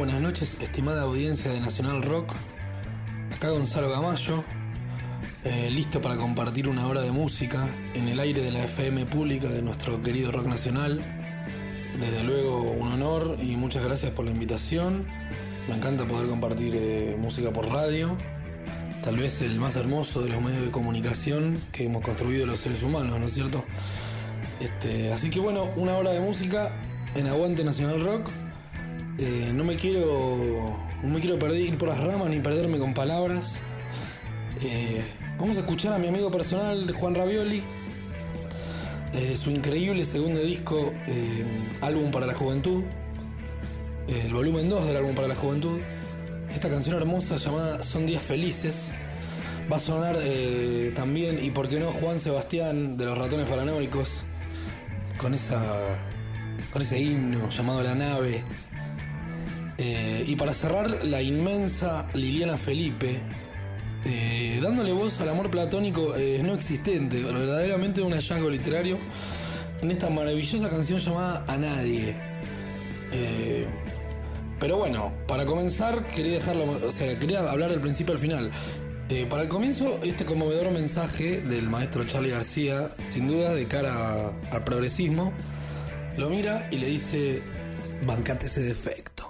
Buenas noches, estimada audiencia de Nacional Rock. Acá Gonzalo Gamayo, eh, listo para compartir una hora de música en el aire de la FM pública de nuestro querido rock nacional. Desde luego, un honor y muchas gracias por la invitación. Me encanta poder compartir eh, música por radio. Tal vez el más hermoso de los medios de comunicación que hemos construido los seres humanos, ¿no es cierto? Este, así que bueno, una hora de música en Aguante Nacional Rock. Eh, no me quiero no me quiero perder ir por las ramas ni perderme con palabras. Eh, vamos a escuchar a mi amigo personal Juan Ravioli, eh, su increíble segundo disco, álbum para la juventud, el volumen 2 del álbum para la juventud. Esta canción hermosa llamada Son días felices va a sonar también y por qué no Juan Sebastián de los ratones paranoicos con esa con ese himno llamado La nave. Eh, y para cerrar, la inmensa Liliana Felipe, eh, dándole voz al amor platónico eh, no existente, verdaderamente un hallazgo literario, en esta maravillosa canción llamada A Nadie. Pero bueno, para comenzar, quería dejarlo, o sea, quería hablar del principio al final. Para el comienzo, este conmovedor mensaje del maestro Charlie García, sin duda de cara al progresismo, lo mira y le dice, bancate ese defecto.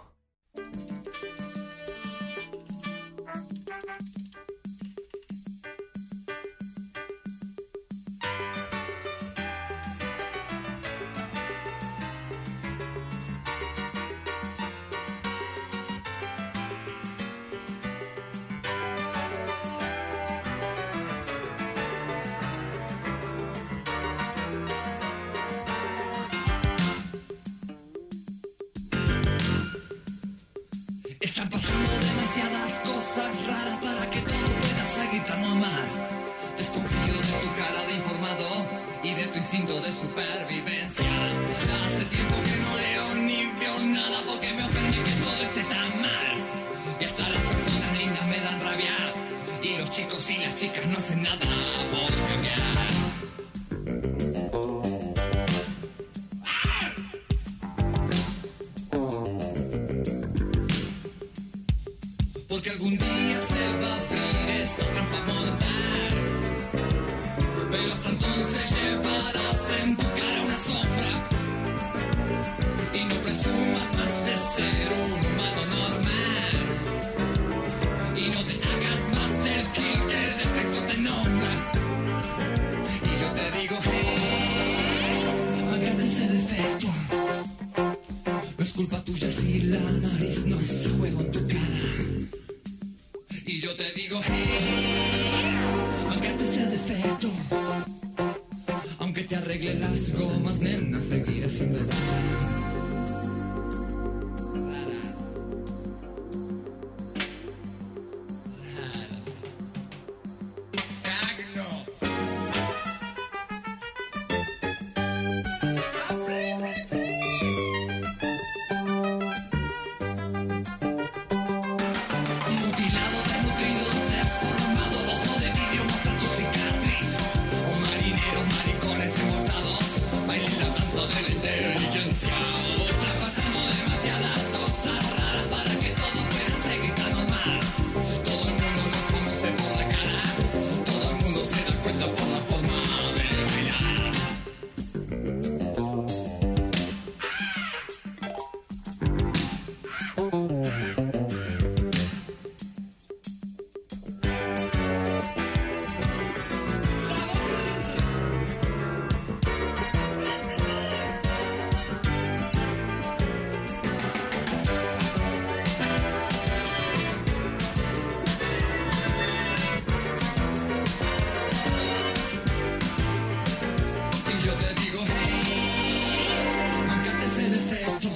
defecto.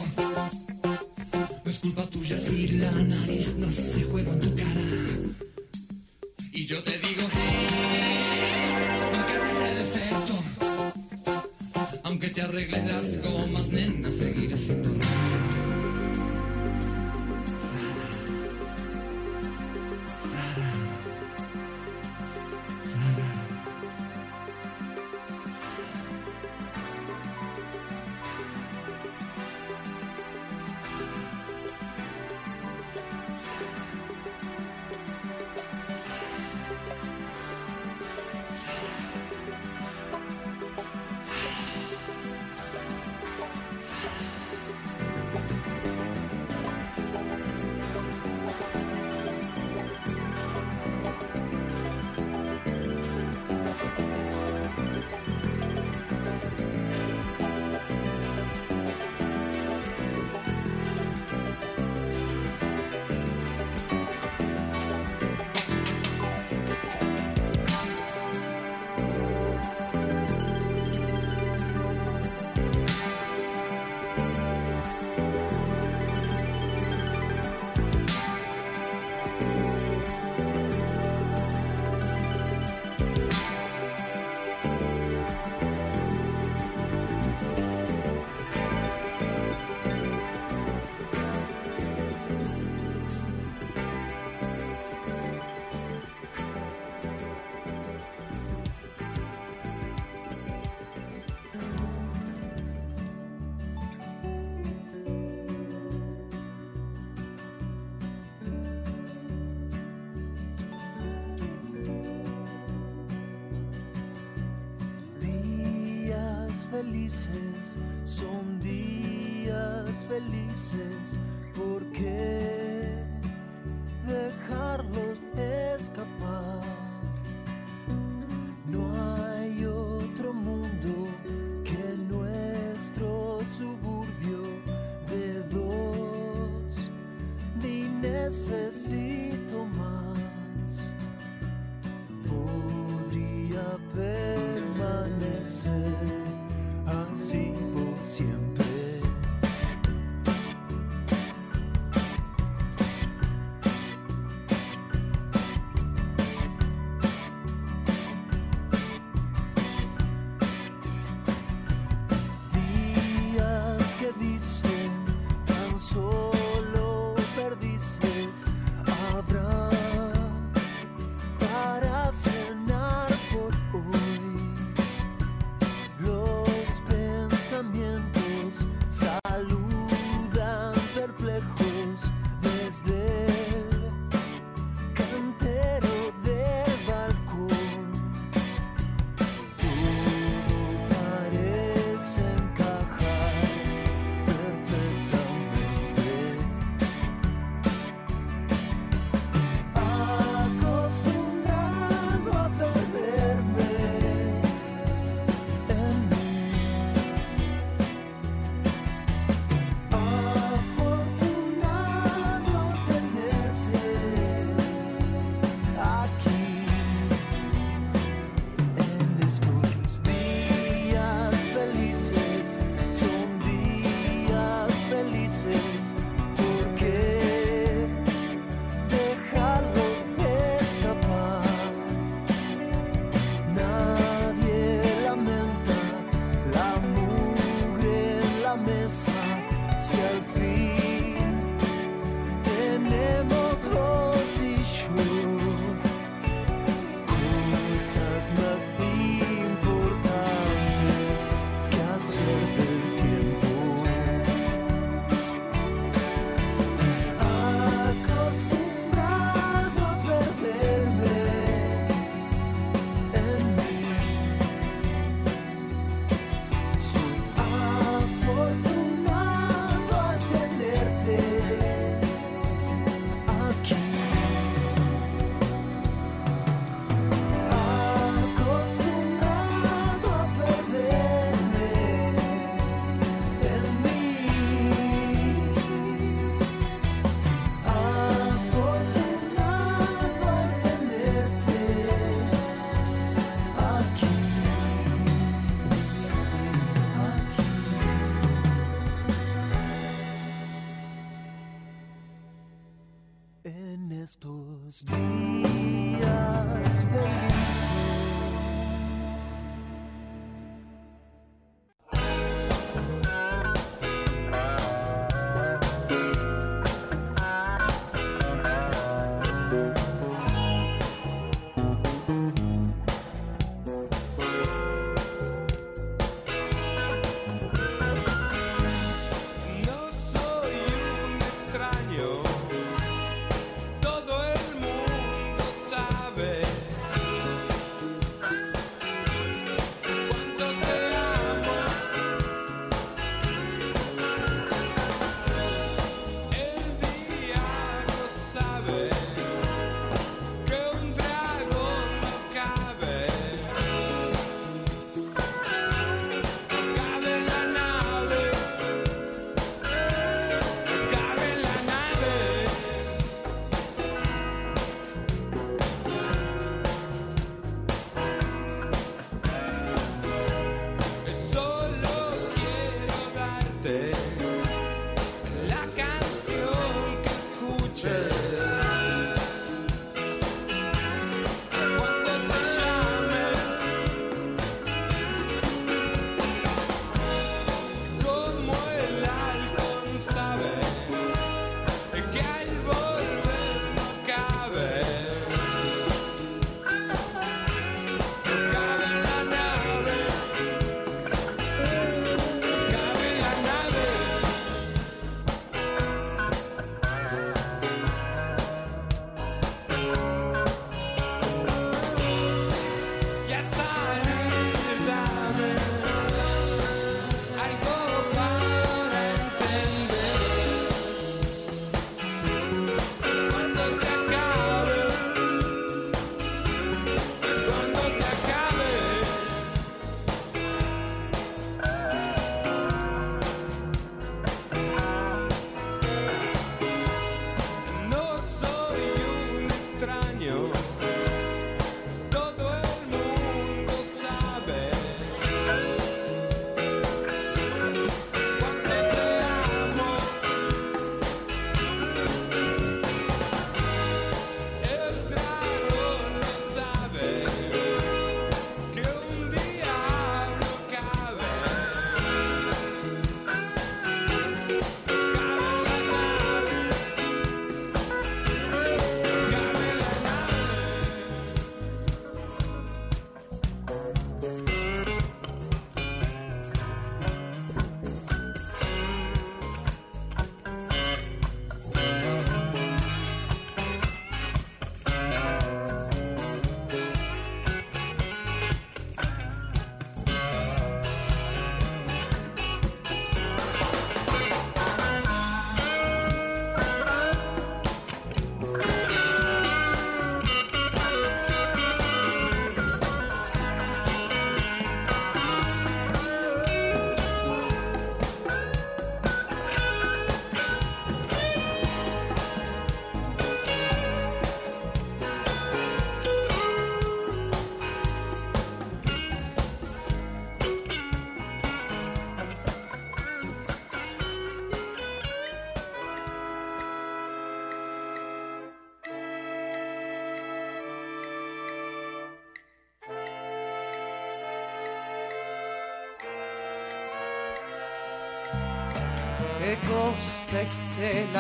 No es culpa tuya si la nariz no se juega en tu cara. felices, son días felices, ¿por qué dejarlos escapar? No hay otro mundo que nuestro suburbio de dos, ni necesito. Estos días felices.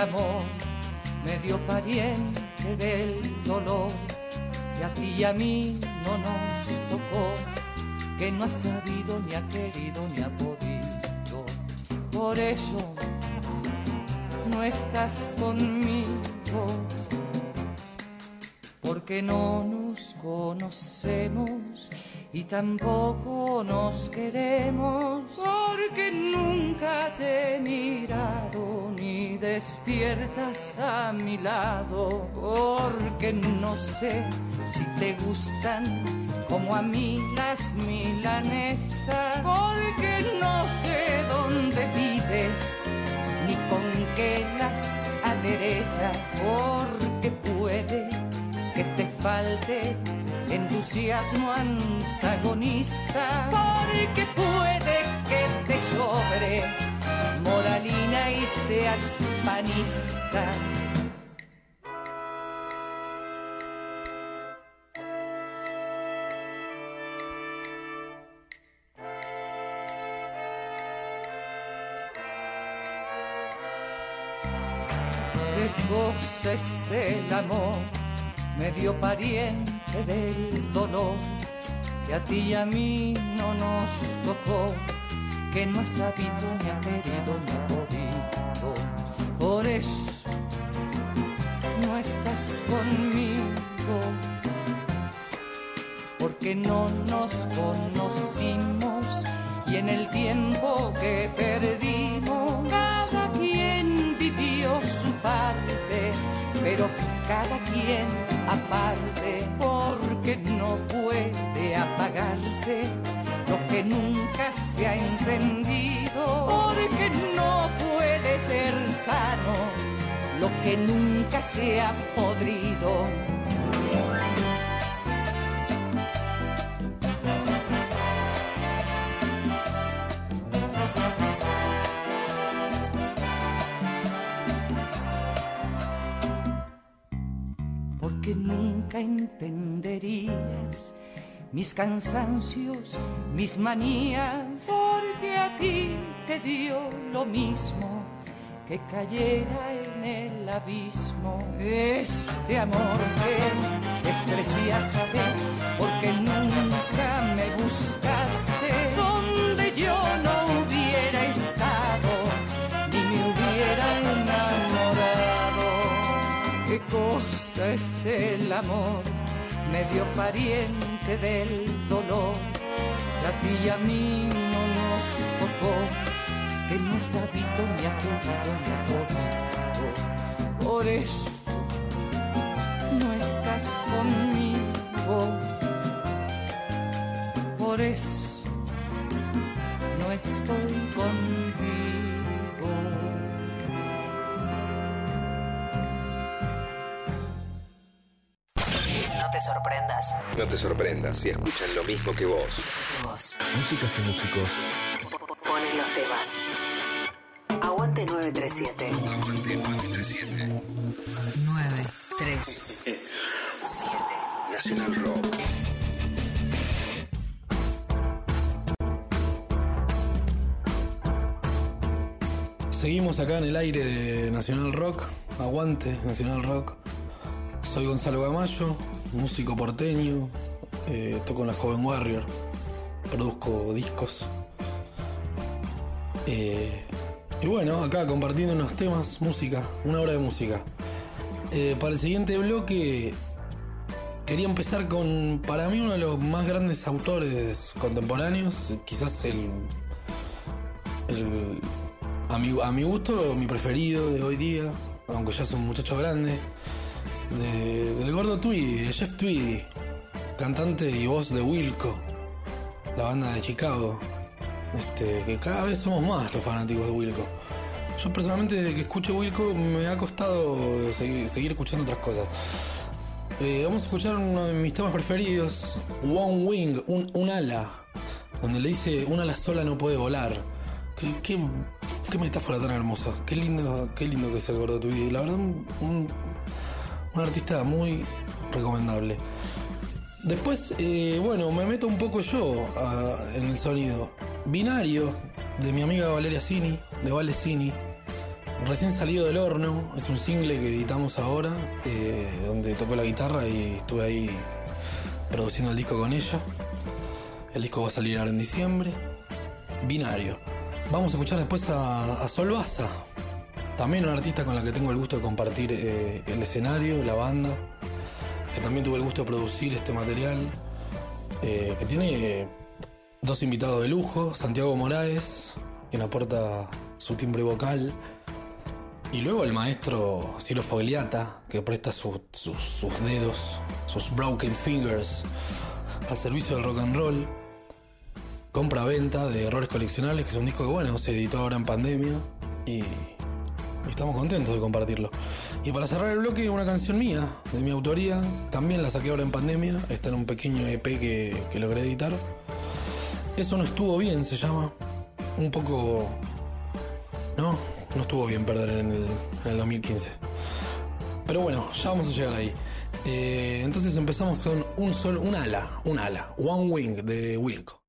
Amor? Medio pariente del dolor. Y a ti y a mí no nos tocó, que no ha sabido, ni ha querido, ni ha podido. Por eso no estás conmigo, porque no nos conocemos y tampoco nos queremos, despiertas a mi lado, porque no sé si te gustan como a mí las milanesas, porque no sé dónde vives ni con qué las aderezas, porque puede que te falte entusiasmo antagonista, porque puede que te sobre moralina y seas panista. Qué cosa es el amor, medio pariente del dolor, que a ti y a mí no nos tocó, que no has sabido ni ha querido ni por eso no estás conmigo, porque no nos conocimos y en el tiempo que perdimos cada quien vivió su parte, pero cada quien aparte, porque no puede apagarse lo que nunca se ha encendido, porque no puede ser sano lo que nunca se ha podrido. porque nunca entenderías mis cansancios, mis manías, porque a ti te dio lo mismo que cayera en el abismo. Este amor que desprecias saber, porque nunca me buscaste donde yo no hubiera estado, ni me hubiera enamorado. ¿Qué cosa es el amor? Medio pariente del dolor, que a ti y a mí no nos tocó, que no ha sabido ni ha querido ni ha podido. Por eso no estás conmigo, por eso no estoy contigo. Sorprendas. No te sorprendas si escuchan lo mismo que vos. Vos Músicas y músicos. ponen los temas. Aguante 937. 937. Nacional Rock. Seguimos acá en el aire de Nacional Rock. Aguante, Nacional Rock. Soy Gonzalo Gamayo, músico porteño. eh, toco en la Joven Warrior. Produzco discos. Eh, y bueno, acá compartiendo unos temas, música, una hora de música. Eh, para el siguiente bloque quería empezar con, para mí, uno de los más grandes autores contemporáneos, quizás el, a mi, a mi gusto, mi preferido de hoy día, aunque ya es un muchacho grande, de- del gordo Tweedy, de Jeff Tweedy, cantante y voz de Wilco, la banda de Chicago, este, que cada vez somos más los fanáticos de Wilco. Yo personalmente desde que escucho Wilco me ha costado seguir, escuchando otras cosas. Eh, vamos a escuchar uno de mis temas preferidos, One Wing, un, ala, donde le dice un ala sola no puede volar. Qué, qué, metáfora tan hermosa. Qué lindo, qué lindo que es el gordo Tweedy. La verdad, un, un artista muy recomendable. Después, eh, bueno, me meto un poco yo ah, en el sonido. Binario, de mi amiga Valeria Cini, de Vale Cini. Recién salido del horno, es un single que editamos ahora, eh, donde tocó la guitarra y estuve ahí produciendo el disco con ella. El disco va a salir ahora en diciembre. Binario. Vamos a escuchar después a, a también una artista con la que tengo el gusto de compartir eh, el escenario, la banda, que también tuve el gusto de producir este material, eh, que tiene eh, dos invitados de lujo, Santiago Moraes, quien aporta su timbre vocal, y luego el maestro Ciro Fogliata, que presta su- su- sus dedos, sus broken fingers, al servicio del rock and roll. Compra-venta de Errores Coleccionables, que es un disco que, bueno, se editó ahora en pandemia y, y estamos contentos de compartirlo. Y para cerrar el bloque, una canción mía, de mi autoría, también la saqué ahora en pandemia, está en un pequeño EP que, que logré editar. Eso no estuvo bien, se llama. Un poco... No, no estuvo bien perder en el, en el 2015. Pero bueno, ya vamos a llegar ahí. Eh, entonces empezamos con un sol, un ala, un ala, One Wing de Wilco.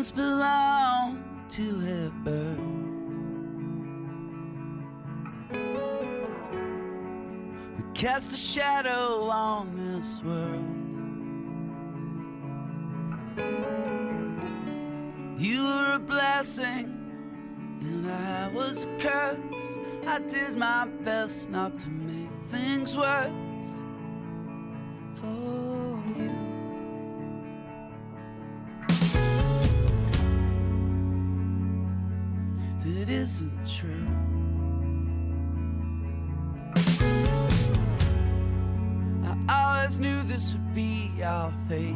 Once belonged to a bird. We cast a shadow on this world. You were a blessing, and I was a curse. I did my best not to make things worse for That isn't true. I always knew this would be our fate.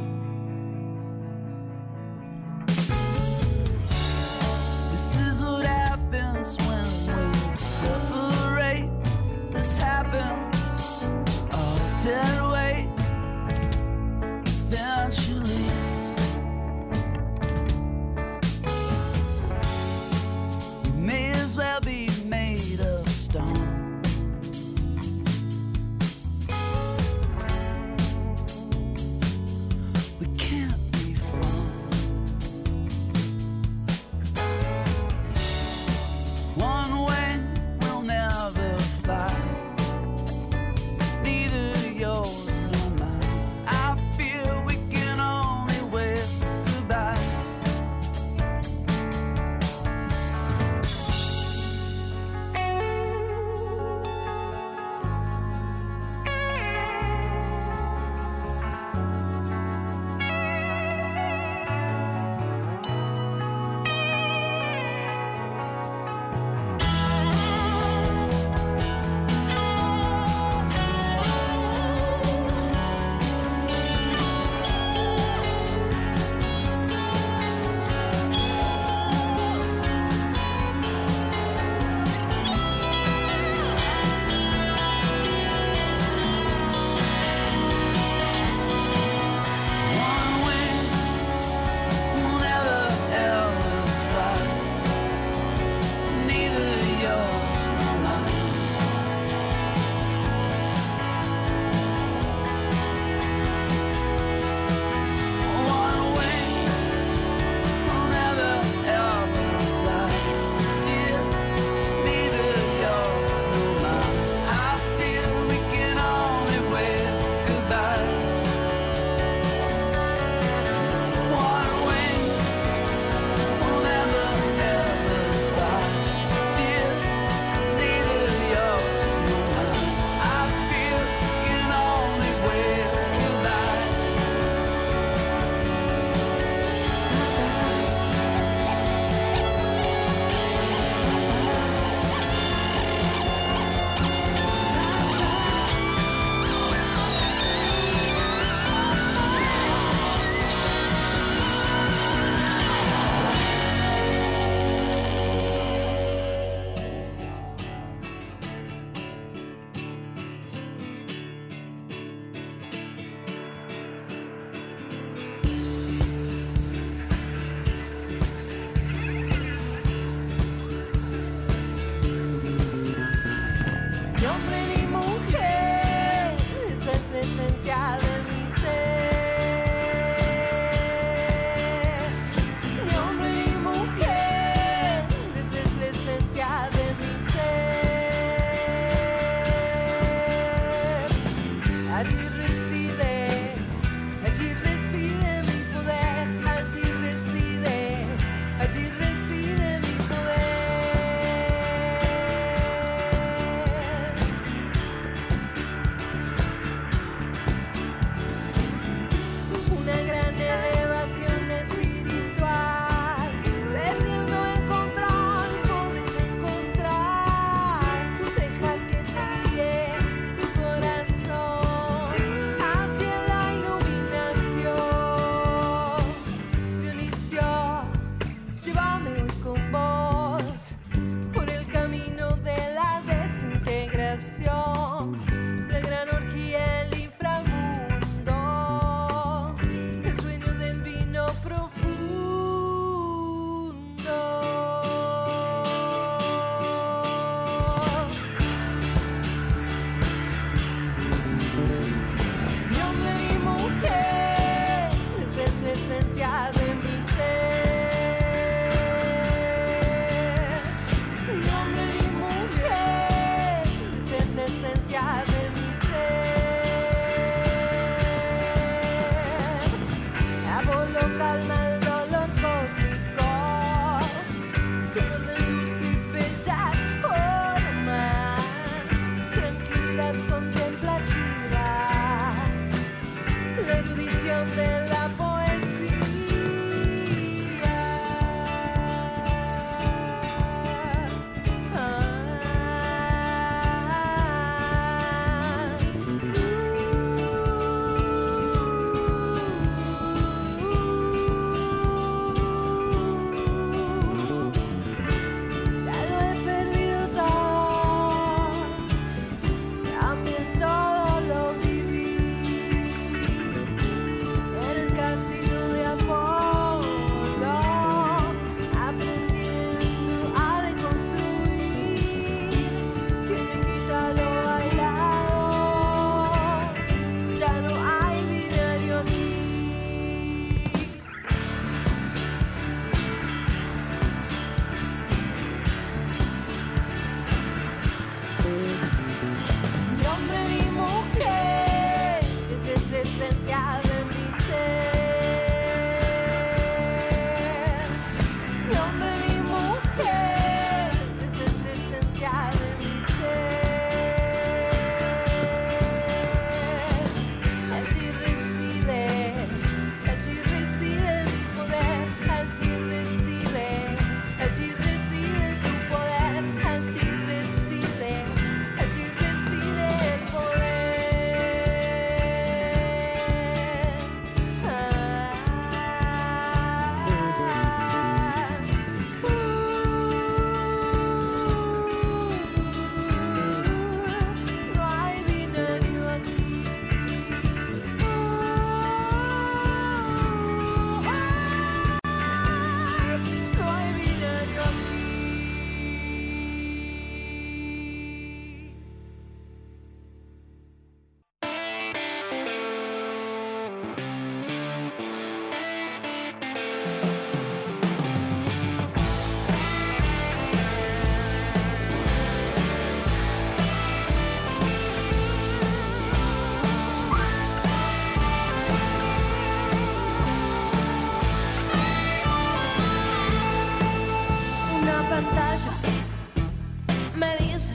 Me dice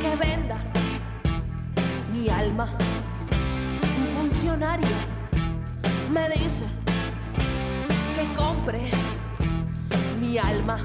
que venda mi alma. Un funcionario me dice que compre mi alma.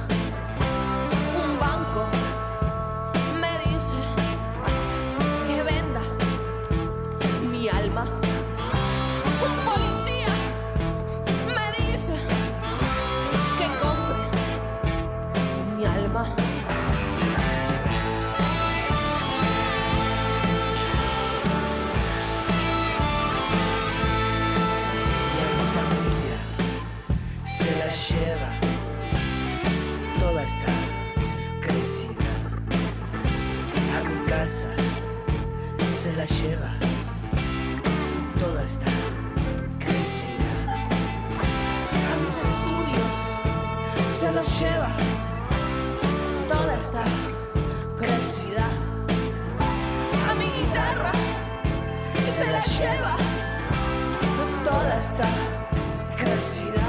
La lleva toda esta crecida. A mis estudios se los lleva toda esta crecida. A mi guitarra se la lleva toda esta crecida.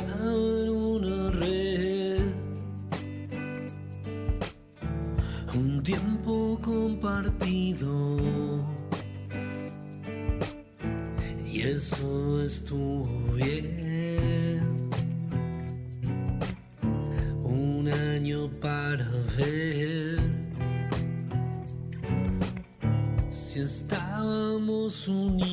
Tirado en una red. un tiempo compartido. Y eso estuvo bien. Un año para ver si estábamos unidos.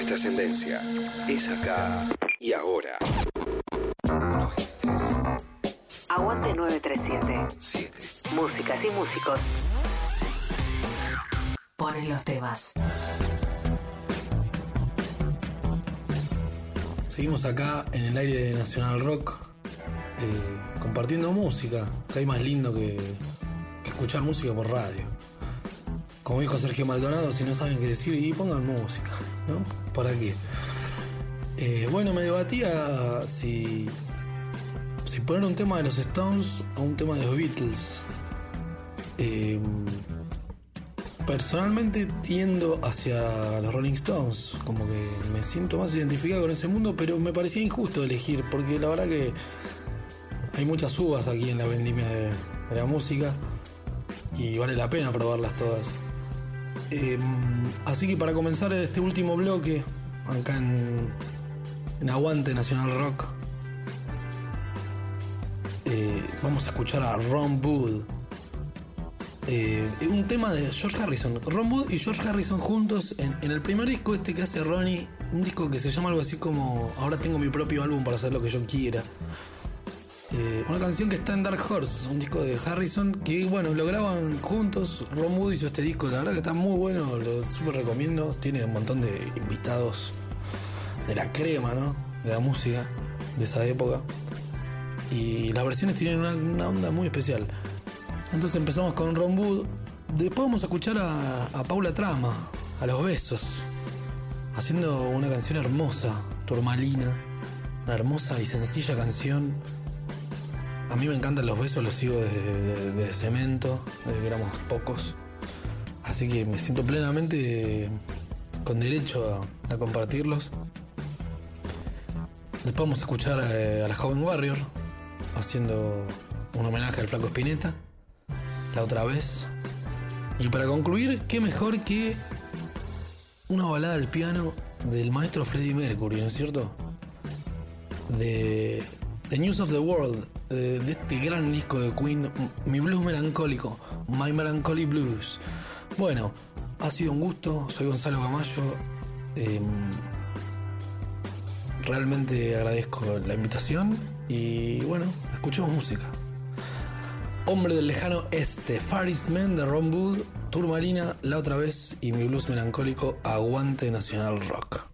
Es trascendencia. Es acá y ahora. Aguante 937. 7. Músicas y músicos. Ponen los temas. Seguimos acá en el aire de Nacional Rock, eh, compartiendo música. Que hay más lindo que, que escuchar música por radio. Como dijo Sergio Maldonado, si no saben qué decir, y pongan música, ¿no? ¿Para qué? Eh, bueno, me debatía si, poner un tema de los Stones o un tema de los Beatles. Eh, personalmente tiendo hacia los Rolling Stones, como que me siento más identificado con ese mundo, pero me parecía injusto elegir, porque la verdad que hay muchas uvas aquí en la vendimia de la música y vale la pena probarlas todas. Eh, así que para comenzar este último bloque, acá en, en Aguante Nacional Rock, eh, vamos a escuchar a Ron Wood. Eh, un tema de George Harrison. Ron Wood y George Harrison juntos en, en el primer disco este que hace Ronnie, un disco que se llama algo así como Ahora tengo mi propio álbum para hacer lo que yo quiera. Eh, una canción que está en Dark Horse, un disco de Harrison, que bueno, lo graban juntos. Ron Wood hizo este disco, la verdad que está muy bueno, lo súper recomiendo. Tiene un montón de invitados de la crema, ¿no? De la música de esa época. Y las versiones tienen una, una onda muy especial. Entonces empezamos con Ron Wood. Después vamos a escuchar a, a Paula Trama, a los besos, haciendo una canción hermosa, turmalina. Una hermosa y sencilla canción. A mí me encantan los besos, los sigo desde de, de cemento, desde que éramos pocos. Así que me siento plenamente con derecho a, a compartirlos. Después vamos a escuchar eh, a la joven Warrior haciendo un homenaje al flaco Spinetta, la otra vez. Y para concluir, qué mejor que una balada al piano del maestro Freddie Mercury, ¿no es cierto? De The News of the World, de, de este gran disco de Queen, Mi Blues Melancólico, My Melancholy Blues. Bueno, ha sido un gusto, soy Gonzalo Gamayo. eh, realmente agradezco la invitación y bueno, escuchemos música. Hombre del lejano este, Far East Man de Ron Wood, Turmalina, La Otra Vez y mi blues melancólico Aguante Nacional Rock.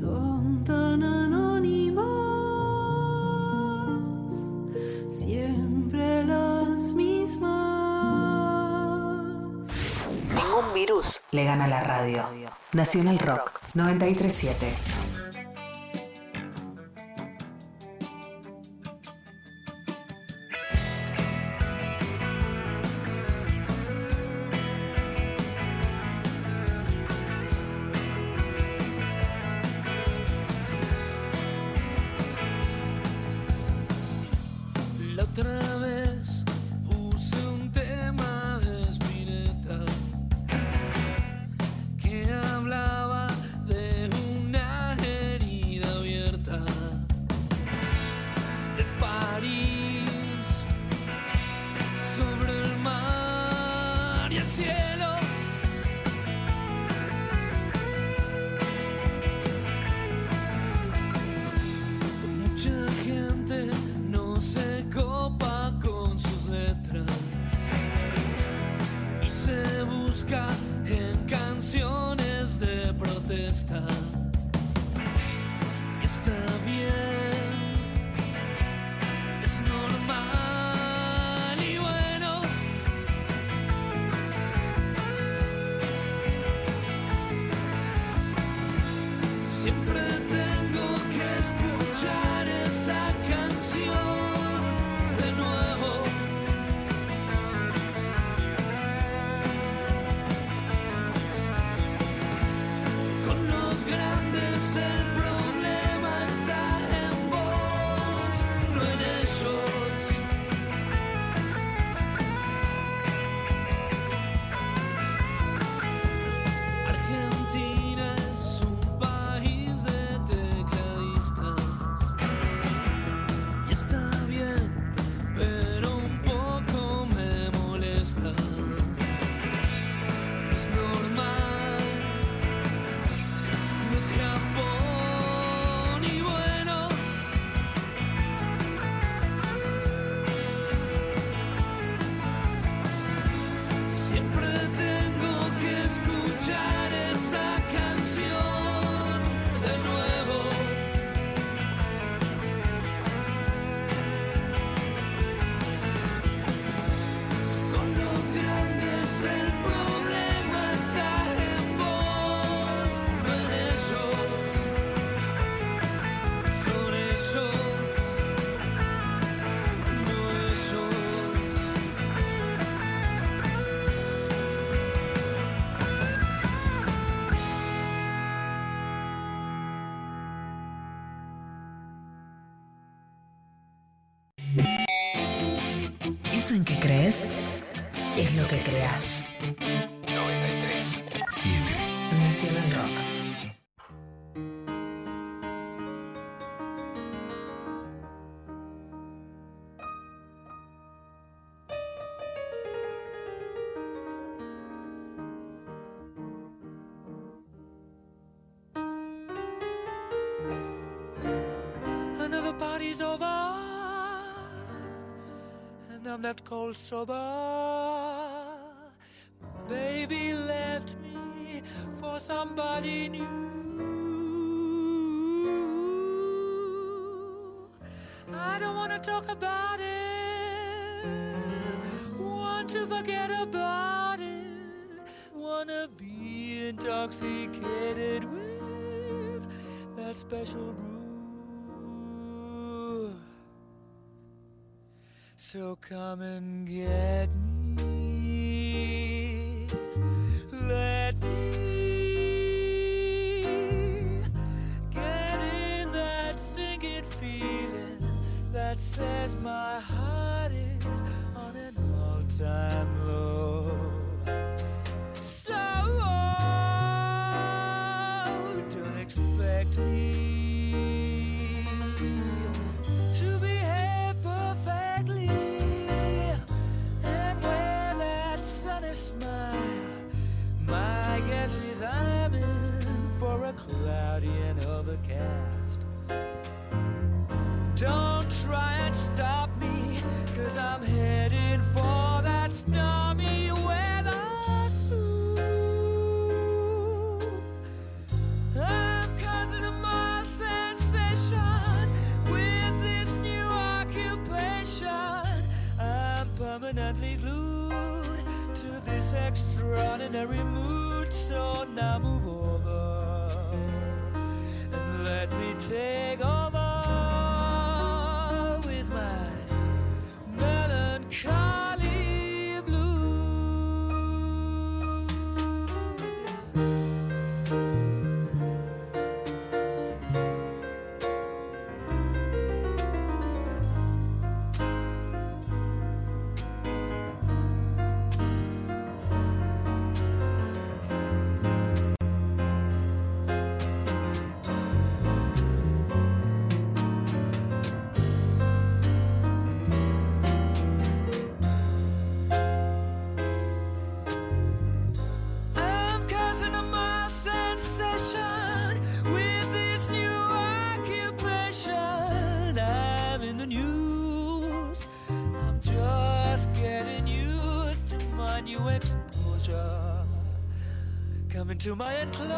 son tan anónimas, siempre las mismas. Ningún virus le gana la radio. Nacional Rock 937. Another party's over, and I'm left cold sober. Baby left me for somebody new. I don't wanna talk about it, want to forget about it, wanna be intoxicated with that special brew. Come and get permanently glued to this extraordinary mood, so now move over and let me take over to my enclosure